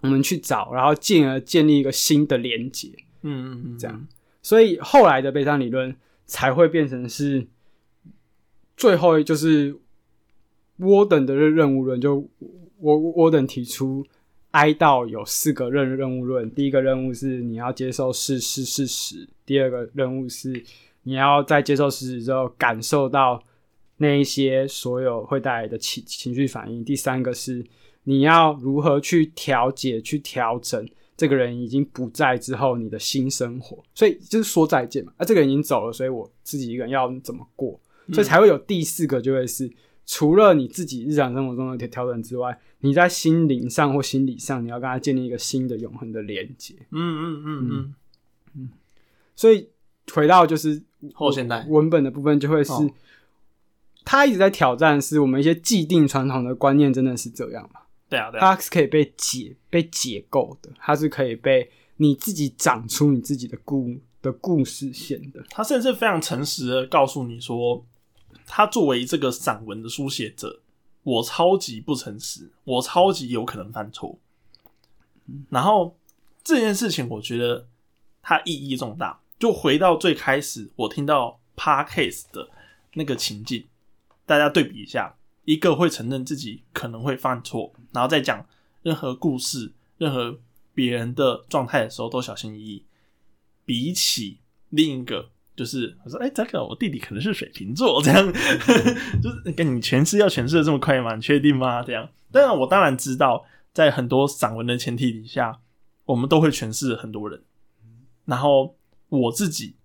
我们去找，然后进而建立一个新的连接。嗯嗯嗯，这样。所以后来的悲伤理论才会变成是最后就是沃登的任任务论，就沃沃登提出哀悼有四个任任务论，第一个任务是你要接受事事事实，第二个任务是你要在接受事实之后感受到那一些所有会带来的情情绪反应，第三个是你要如何去调节、去调整。这个人已经不在之后，你的新生活，所以就是说再见嘛。啊，这个人已经走了，所以我自己一个人要怎么过，所以才会有第四个，就会是除了你自己日常生活中的调调整之外，你在心灵上或心理上，你要跟他建立一个新的永恒的连接。嗯嗯嗯嗯嗯。所以回到就是后现代文本的部分，就会是他一直在挑战，是我们一些既定传统的观念，真的是这样吗？对啊，对啊，它是可以被解、被解构的，它是可以被你自己长出你自己的故的故事线的。他甚至非常诚实的告诉你说，他作为这个散文的书写者，我超级不诚实，我超级有可能犯错。然后这件事情，我觉得它意义重大。就回到最开始，我听到 Parkcase 的那个情境，大家对比一下。一个会承认自己可能会犯错，然后再讲任何故事、任何别人的状态的时候都小心翼翼。比起另一个，就是我说：“哎，这个我弟弟可能是水瓶座，这样 就是跟你诠释要诠释的这么快吗？你确定吗？”这样，当然我当然知道，在很多散文的前提底下，我们都会诠释很多人。然后我自己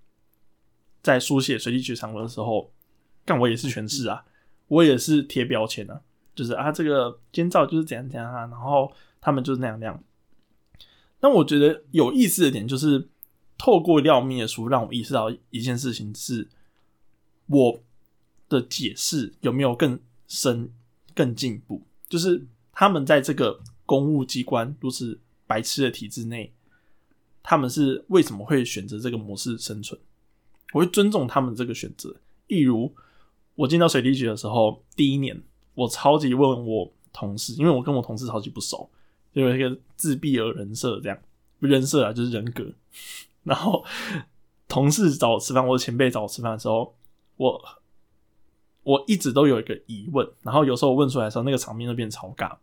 在书写随机剧散文的时候，但我也是诠释啊。我也是贴标签的，就是啊，这个监造就是怎样怎样啊，然后他们就是那样那样。但我觉得有意思的点就是，透过廖咪的书，让我意识到一件事情：是我的解释有没有更深、更进步？就是他们在这个公务机关如此白痴的体制内，他们是为什么会选择这个模式生存？我会尊重他们这个选择，例如。我进到水利局的时候，第一年我超级问我同事，因为我跟我同事超级不熟，就有一个自闭儿人设这样，人设啊就是人格。然后同事找我吃饭，我的前辈找我吃饭的时候，我我一直都有一个疑问，然后有时候我问出来的时候，那个场面就变超尬。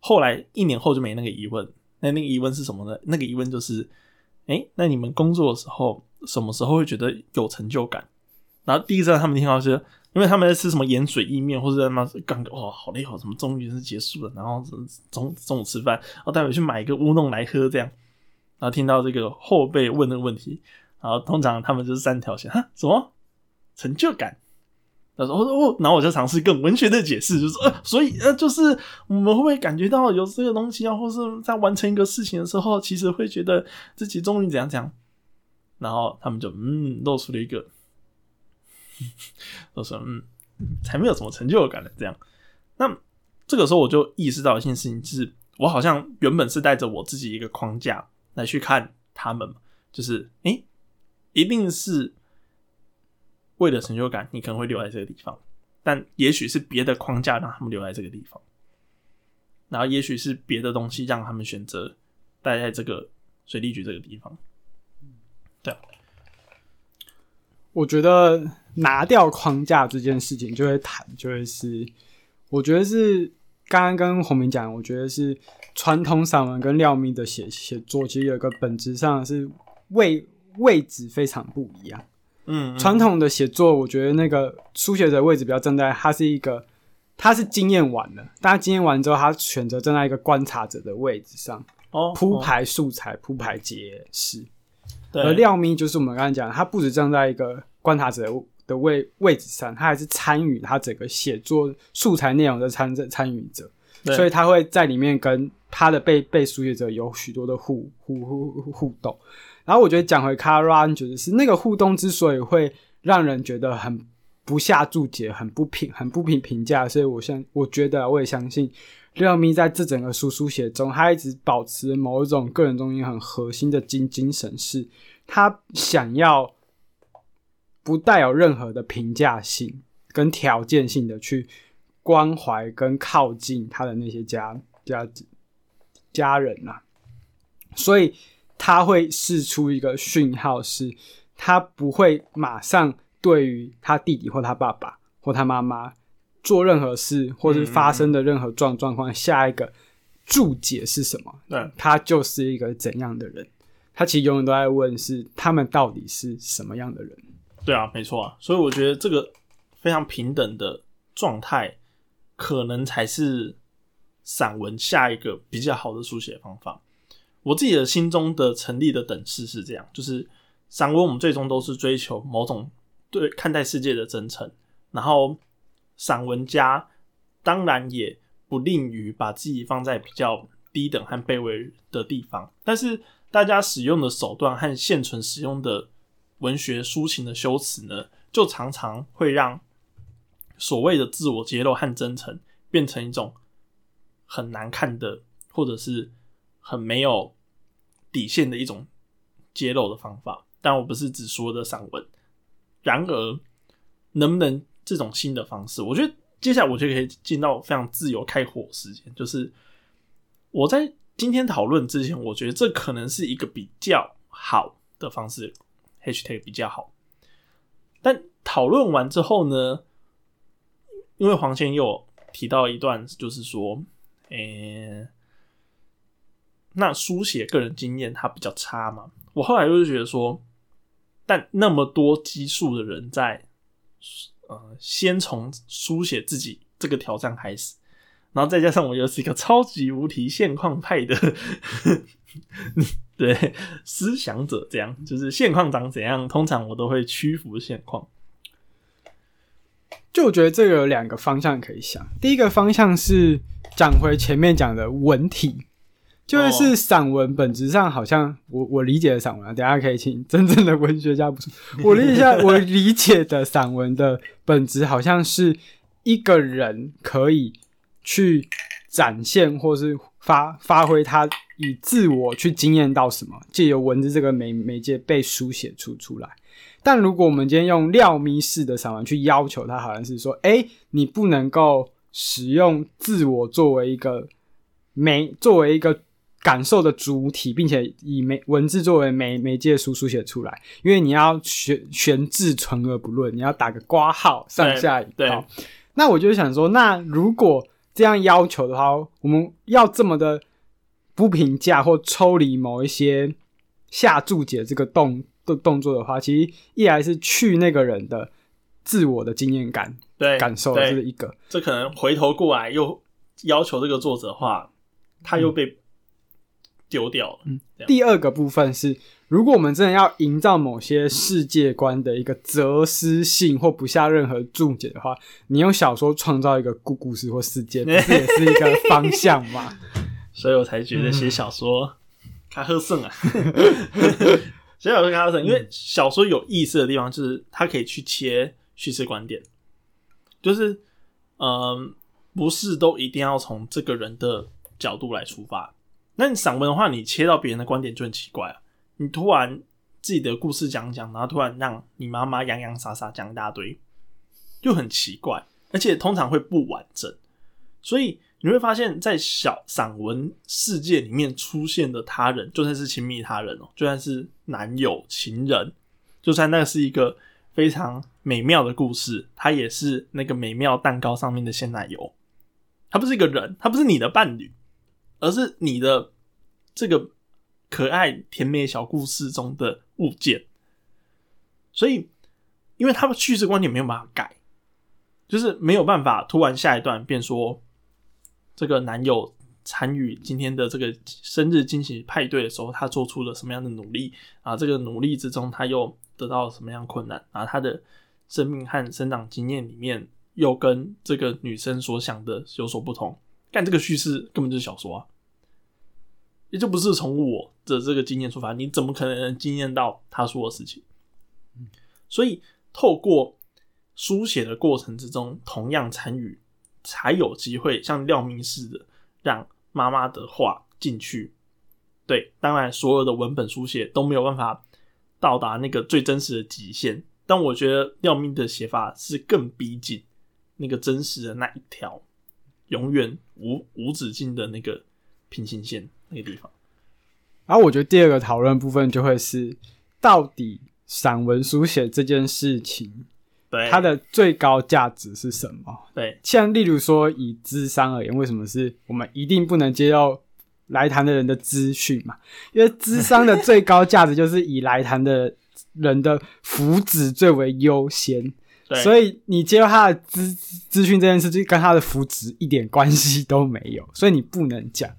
后来一年后就没那个疑问，那那个疑问是什么呢？那个疑问就是，哎，那你们工作的时候，什么时候会觉得有成就感？然后第一次他们听到是，因为他们在吃什么盐水意面，或者在那刚哇好累好，什么终于是结束了，然后中中午吃饭，然后待会去买一个乌龙来喝这样。然后听到这个后辈问那个问题，然后通常他们就是三条线哈，什么成就感？他说哦，然后我就尝试更文学的解释，就是呃，所以呃，就是我们会不会感觉到有这个东西啊，或是在完成一个事情的时候，其实会觉得自己终于怎样怎样？然后他们就嗯，露出了一个。我说嗯，才没有什么成就感的这样。那这个时候我就意识到一件事情，就是我好像原本是带着我自己一个框架来去看他们，就是诶，一定是为了成就感，你可能会留在这个地方，但也许是别的框架让他们留在这个地方，然后也许是别的东西让他们选择待在这个水利局这个地方。对，我觉得。拿掉框架这件事情，就会谈，就会是，我觉得是刚刚跟洪明讲，我觉得是传统散文跟廖咪的写写作，其实有一个本质上是位位置非常不一样。嗯，传统的写作，我觉得那个书写者位置比较站在，他是一个，他是经验完了，但他经验完之后，他选择站在一个观察者的位置上，哦，铺排素材，铺排解释。对，而廖咪就是我们刚才讲，他不止站在一个观察者。的位位置上，他还是参与他整个写作素材内容的参参与者，所以他会在里面跟他的被被书写者有许多的互互互互动。然后我觉得讲回卡拉，觉得是那个互动之所以会让人觉得很不下注解、很不评、很不评评价，所以我相我觉得我也相信廖咪在这整个书书写中，他一直保持某一种个人中心很核心的精精神，是他想要。不带有任何的评价性跟条件性的去关怀跟靠近他的那些家家家人呐，所以他会释出一个讯号，是他不会马上对于他弟弟或他爸爸或他妈妈做任何事，或是发生的任何状状况，下一个注解是什么？对，他就是一个怎样的人？他其实永远都在问，是他们到底是什么样的人？对啊，没错啊。所以我觉得这个非常平等的状态，可能才是散文下一个比较好的书写方法。我自己的心中的成立的等式是这样：就是散文，我们最终都是追求某种对看待世界的真诚，然后散文家当然也不吝于把自己放在比较低等和卑微的地方，但是。大家使用的手段和现存使用的文学抒情的修辞呢，就常常会让所谓的自我揭露和真诚变成一种很难看的，或者是很没有底线的一种揭露的方法。但我不是只说的散文。然而，能不能这种新的方式？我觉得接下来我就可以进到非常自由开火时间，就是我在。今天讨论之前，我觉得这可能是一个比较好的方式 H tag 比较好。但讨论完之后呢，因为黄先又提到一段，就是说，诶，那书写个人经验他比较差嘛。我后来就是觉得说，但那么多基数的人在，呃，先从书写自己这个挑战开始。然后再加上我又是一个超级无敌现况派的，对思想者，这样就是现况长怎样，通常我都会屈服现况。就我觉得这个有两个方向可以想，第一个方向是讲回前面讲的文体，就是散文本质上好像我我理解的散文，啊，等下可以请真正的文学家补充。我理解 我理解的散文的本质好像是一个人可以。去展现或是发发挥他以自我去经验到什么，借由文字这个媒媒介被书写出出来。但如果我们今天用廖咪式的散文去要求他，好像是说，哎，你不能够使用自我作为一个媒，作为一个感受的主体，并且以媒文字作为媒媒介书书写出来，因为你要悬悬置存而不论，你要打个挂号上下引号。那我就想说，那如果这样要求的话，我们要这么的不评价或抽离某一些下注解这个动动动作的话，其实一来是去那个人的自我的经验感，对感受这是一个。这可能回头过来又要求这个作者的话，他又被丢掉了。嗯，第二个部分是。如果我们真的要营造某些世界观的一个哲思性或不下任何注解的话，你用小说创造一个故故事或世界，不是也是一个方向吗？所以我才觉得写小说卡赫胜啊，写小说卡赫胜，因为小说有意思的地方就是它可以去切叙事观点，就是嗯，不是都一定要从这个人的角度来出发。那你散文的话，你切到别人的观点就很奇怪啊。你突然自己的故事讲讲，然后突然让你妈妈洋洋洒洒讲一大堆，就很奇怪，而且通常会不完整。所以你会发现，在小散文世界里面出现的他人，就算是亲密他人哦，就算是男友、情人，就算那是一个非常美妙的故事，它也是那个美妙蛋糕上面的鲜奶油。他不是一个人，他不是你的伴侣，而是你的这个。可爱甜美小故事中的物件，所以，因为他们叙事观点没有办法改，就是没有办法突然下一段变说，这个男友参与今天的这个生日惊喜派对的时候，他做出了什么样的努力啊？这个努力之中，他又得到了什么样困难啊？他的生命和生长经验里面，又跟这个女生所想的有所不同。但这个叙事根本就是小说啊！也就不是从我的这个经验出发，你怎么可能经验到他说的事情？所以透过书写的过程之中，同样参与，才有机会像廖明似的，让妈妈的话进去。对，当然所有的文本书写都没有办法到达那个最真实的极限，但我觉得廖明的写法是更逼近那个真实的那一条永远无无止境的那个平行线。那个地方，然后我觉得第二个讨论部分就会是，到底散文书写这件事情，对，它的最高价值是什么？对，像例如说以智商而言，为什么是我们一定不能接受来谈的人的资讯嘛？因为智商的最高价值就是以来谈的人的福祉最为优先。对，所以你接受他的资资讯这件事，就跟他的福祉一点关系都没有，所以你不能讲。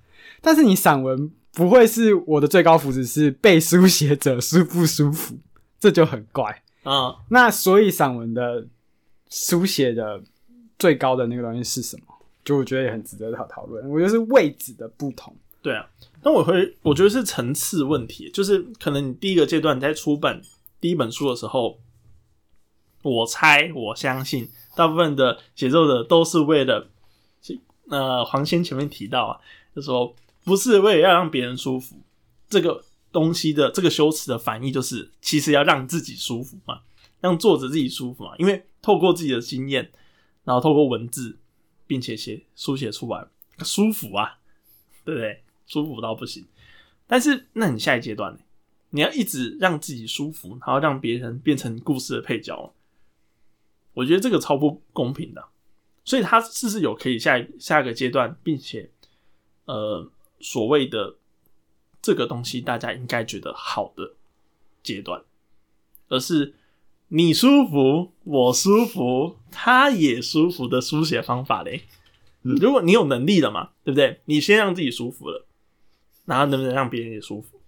但是你散文不会是我的最高福祉是被书写者舒不舒服，这就很怪。嗯，那所以散文的书写的最高的那个东西是什么？就我觉得也很值得讨讨论。我觉得是位置的不同。对啊。那我会，我觉得是层次问题，就是可能你第一个阶段你在出版第一本书的时候。我猜，我相信，大部分的写作者都是为了，呃，黄先前面提到啊，就说不是为了要让别人舒服，这个东西的这个修辞的反义就是，其实要让自己舒服嘛，让作者自己舒服嘛，因为透过自己的经验，然后透过文字，并且写书写出来舒服啊，对不对？舒服到不行。但是，那你下一阶段呢？你要一直让自己舒服，然后让别人变成故事的配角。我觉得这个超不公平的，所以他是不是有可以下下一个阶段，并且呃所谓的这个东西大家应该觉得好的阶段，而是你舒服我舒服他也舒服的书写方法嘞。如果你有能力了嘛，对不对？你先让自己舒服了，然后能不能让别人也舒服？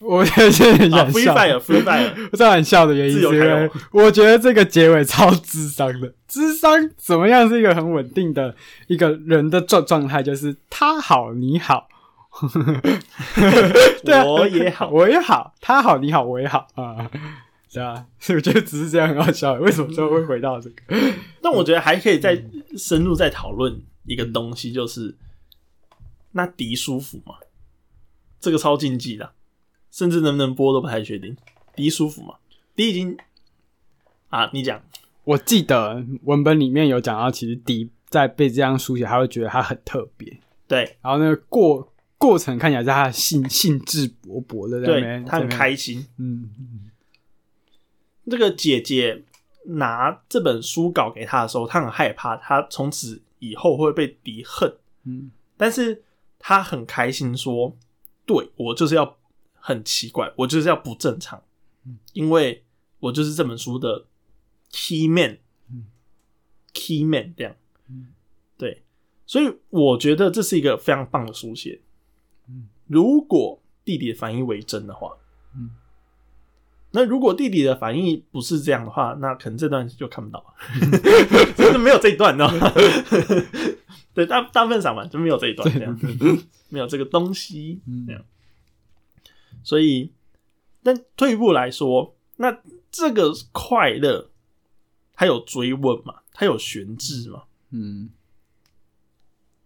我觉得这很想笑，free fire，这很笑的原因是因为我觉得这个结尾超智商的。智商怎么样是一个很稳定的一个人的状状态，就是他好你好，对，我也好我也好，他好你好我也好啊，是啊，我觉得只是这样很好笑。为什么最后会回到这个？但我觉得还可以再深入再讨论一个东西，就是那迪舒服吗？这个超禁忌的。甚至能不能播都不太确定。迪舒服嘛？迪已经啊，你讲。我记得文本里面有讲到，其实迪在被这样书写，他会觉得他很特别。对，然后那个过过程看起来是他兴兴致勃勃的，对，他很开心。嗯嗯。这个姐姐拿这本书稿给他的时候，他很害怕，他从此以后会被敌恨。嗯，但是他很开心，说：“对我就是要。”很奇怪，我就是要不正常，因为我就是这本书的 key man，嗯，key man 这样，对，所以我觉得这是一个非常棒的书写。如果弟弟的反应为真的话，那如果弟弟的反应不是这样的话，那可能这段就看不到了，真的没有这一段呢。对，大大部分散文就没有这一段，这样没有这个东西，这样。所以，但退一步来说，那这个快乐，他有追问嘛？他有悬置嘛？嗯，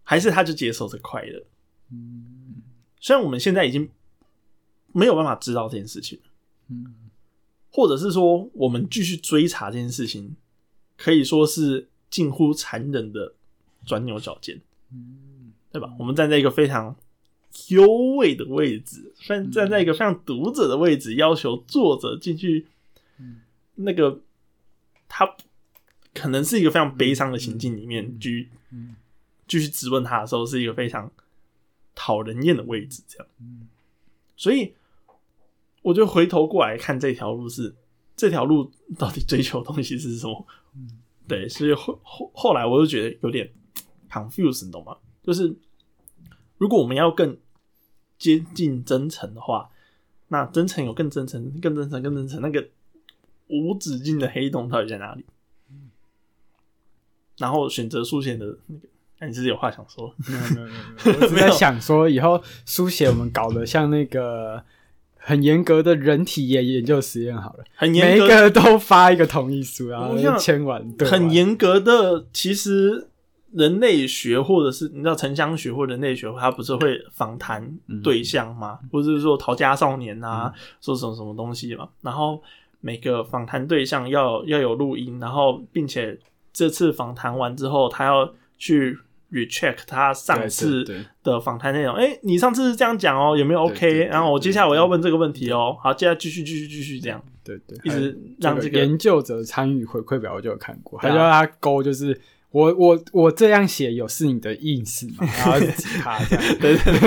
还是他就接受这快乐？嗯，虽然我们现在已经没有办法知道这件事情，嗯，或者是说我们继续追查这件事情，可以说是近乎残忍的钻牛角尖，嗯，对吧？我们站在一个非常。优位的位置，站站在一个非常读者的位置，要求作者进去，那个他可能是一个非常悲伤的情境里面，去继续质问他的时候，是一个非常讨人厌的位置。这样，所以我就回头过来看这条路是这条路到底追求的东西是什么？对，所以后后后来我就觉得有点 confused，你懂吗？就是如果我们要更接近真诚的话，那真诚有更真诚、更真诚、更真诚，那个无止境的黑洞到底在哪里？然后选择书写的那个，那你是有话想说？没有没有没有，我是在想说，以后书写我们搞得像那个很严格的人体研研究实验好了，很严格，每个都发一个同意书，然后签完，很严格的，其实。人类学或者是你知道城乡学或人类学，他不是会访谈对象吗？不是说逃家少年啊，说什么什么东西嘛？然后每个访谈对象要要有录音，然后并且这次访谈完之后，他要去 recheck 他上次的访谈内容。哎、你上次是这样讲哦，有没有 OK？然后我接下来我要问这个问题哦。好，接下来继续继续继续这样，对对，一直让这个研究者参与回馈表，我就有看过，他就让他勾，就是我我我这样写有是你的意思吗？然后指他这样，对 对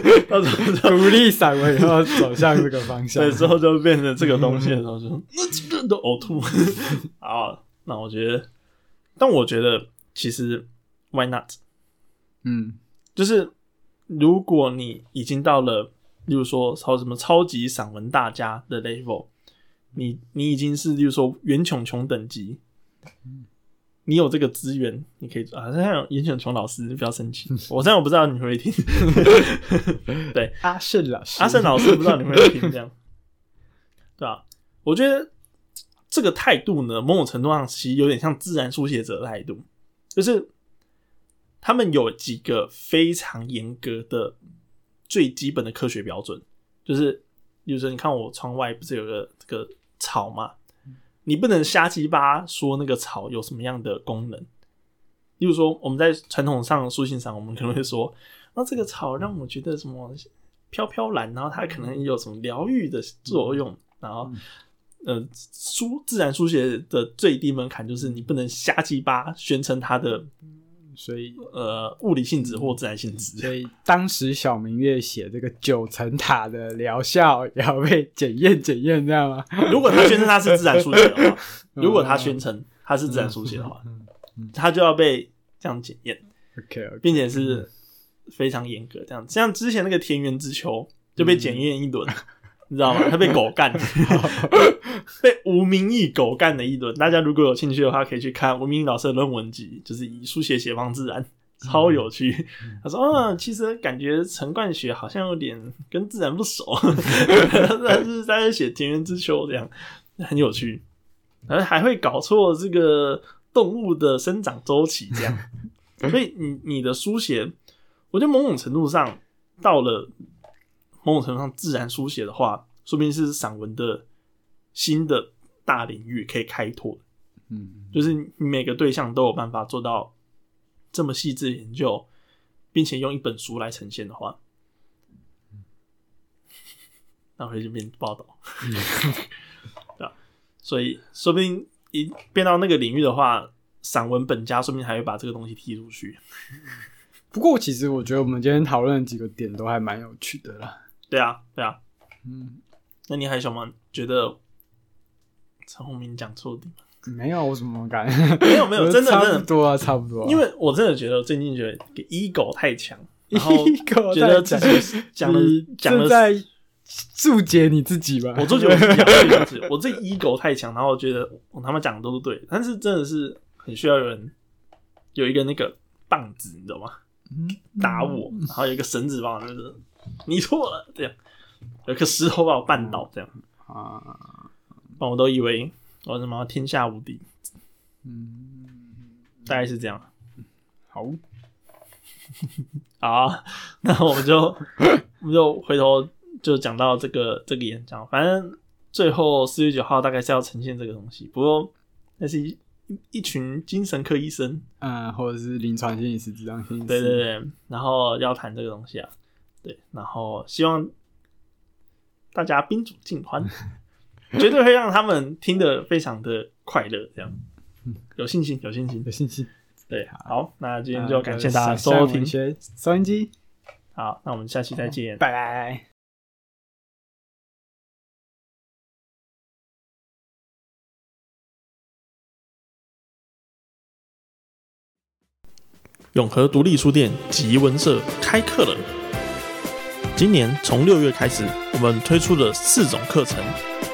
对，到时候独立散文然后走向这个方向对，。之后就变成这个东西的时候就，那这个都呕吐。好，那我觉得，但我觉得其实 why not？嗯，就是如果你已经到了，例如说超什么超级散文大家的 level，你你已经是例如说袁琼琼等级，你有这个资源，你可以啊，像袁琼琼老师，你不要生气，我虽然我不知道你会不会听，对，阿胜老师，阿胜老师不知道你会不会听这样，对吧、我觉得这个态度呢，某种程度上其实有点像自然书写者的态度，就是他们有几个非常严格的最基本的科学标准，就是比如说，你看我窗外不是有个这个草嘛，你不能瞎鸡巴说那个草有什么样的功能。例如说，我们在传统上书信上，我们可能会说，那这个草让我觉得什么飘飘然，然后它可能有什么疗愈的作用，然后呃，书自然书写的最低门槛就是你不能瞎鸡巴宣称它的所以呃物理性质或自然性质。所以当时小明月写这个九层塔的疗效也要被检验检验，这样吗？如果他宣称他是自然书写的话，如果他宣称他是自然书写的话，他就要被这样检验，OK OK，并且是非常严格这样。像之前那个田园之秋就被检验一轮，你知道吗？他被狗干，被吴明义狗干了一轮。大家如果有兴趣的话，可以去看吴明义老师的论文集，就是以书写写方自然。超有趣，他说：“嗯，其实感觉陈冠学好像有点跟自然不熟，但是在在写田园之秋这样很有趣，而还会搞错这个动物的生长周期这样。所以你你的书写，我觉得某种程度上到了某种程度上自然书写的话，说不定是散文的新的大领域可以开拓。嗯，就是你每个对象都有办法做到这么细致的研究，并且用一本书来呈现的话，那会就变报道，对吧？所以说不定一变到那个领域的话，散文本家说不定还会把这个东西踢出去。不过其实我觉得我们今天讨论的几个点都还蛮有趣的啦。对啊，对啊。嗯，那你还有什么觉得陈宏明讲错的？没有，我怎么敢？没有没有，真的真的多啊，差不多啊。因为我真的觉得最近觉得 ego 太强，然后 觉得自己讲的讲的，在注解你自己吧？我就觉得我自己讲对两次，我这 ego 太强，然后我觉得我他妈讲的都是对，但是真的是很需要有人有一个那个棒子，你知道吗？嗯打我，然后有一个绳子把我那个 你错了，这样。有一颗石头把我绊倒，这样，啊，我都以为我他妈天下无敌，嗯，大概是这样。好，好啊，那我们就 我们就回头就讲到这个这个演讲，反正最后四月九号大概是要呈现这个东西，不过那是一一群精神科医生，嗯，或者是临床心理师、智商心理师，对对对，然后要谈这个东西啊，对，然后希望大家宾主尽欢，绝对会让他们听得非常的快乐，这样有信心，有信心有，信心。对，好，那今天就感谢大家收听收音机，好，那我们下期再见。拜拜。永和独立书店集文社开课了。今年从六月开始，我们推出了四种课程。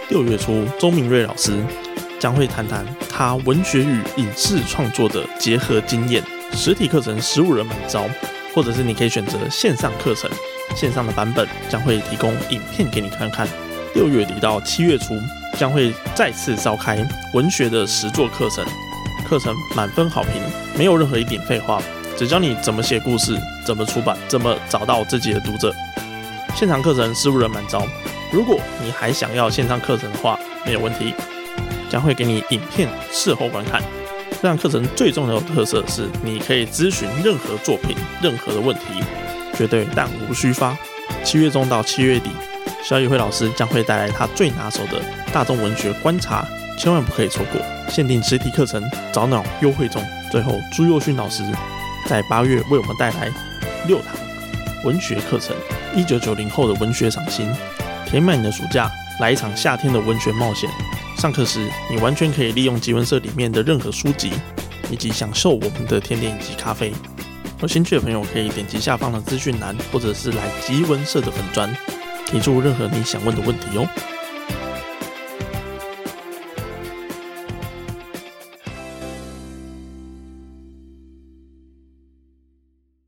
六月初，周明瑞老师将会谈谈他文学与影视创作的结合经验。实体课程十五人满招，或者是你可以选择线上课程。线上的版本将会提供影片给你看看。六月底到七月初，将会再次召开文学的实作课程，课程满分好评，没有任何一点废话。只教你怎么写故事，怎么出版，怎么找到自己的读者。现场课程十五人满招，如果你还想要线上课程的话，没有问题，将会给你影片事后观看。这堂课程最重要的特色是，你可以咨询任何作品、任何的问题，绝对弹无虚发。七月中到七月底，小宇辉老师将会带来他最拿手的大众文学观察，千万不可以错过。限定实体课程早鸟优惠中。最后，朱佑勋老师在八月为我们带来六堂文学课程，一九九零后的文学赏心，填满你的暑假，来一场夏天的文学冒险。上课时，你完全可以利用集文社里面的任何书籍，以及享受我们的甜点以及咖啡。有兴趣的朋友可以点击下方的资讯栏，或者是来集文社的粉砖，提出任何你想问的问题哦。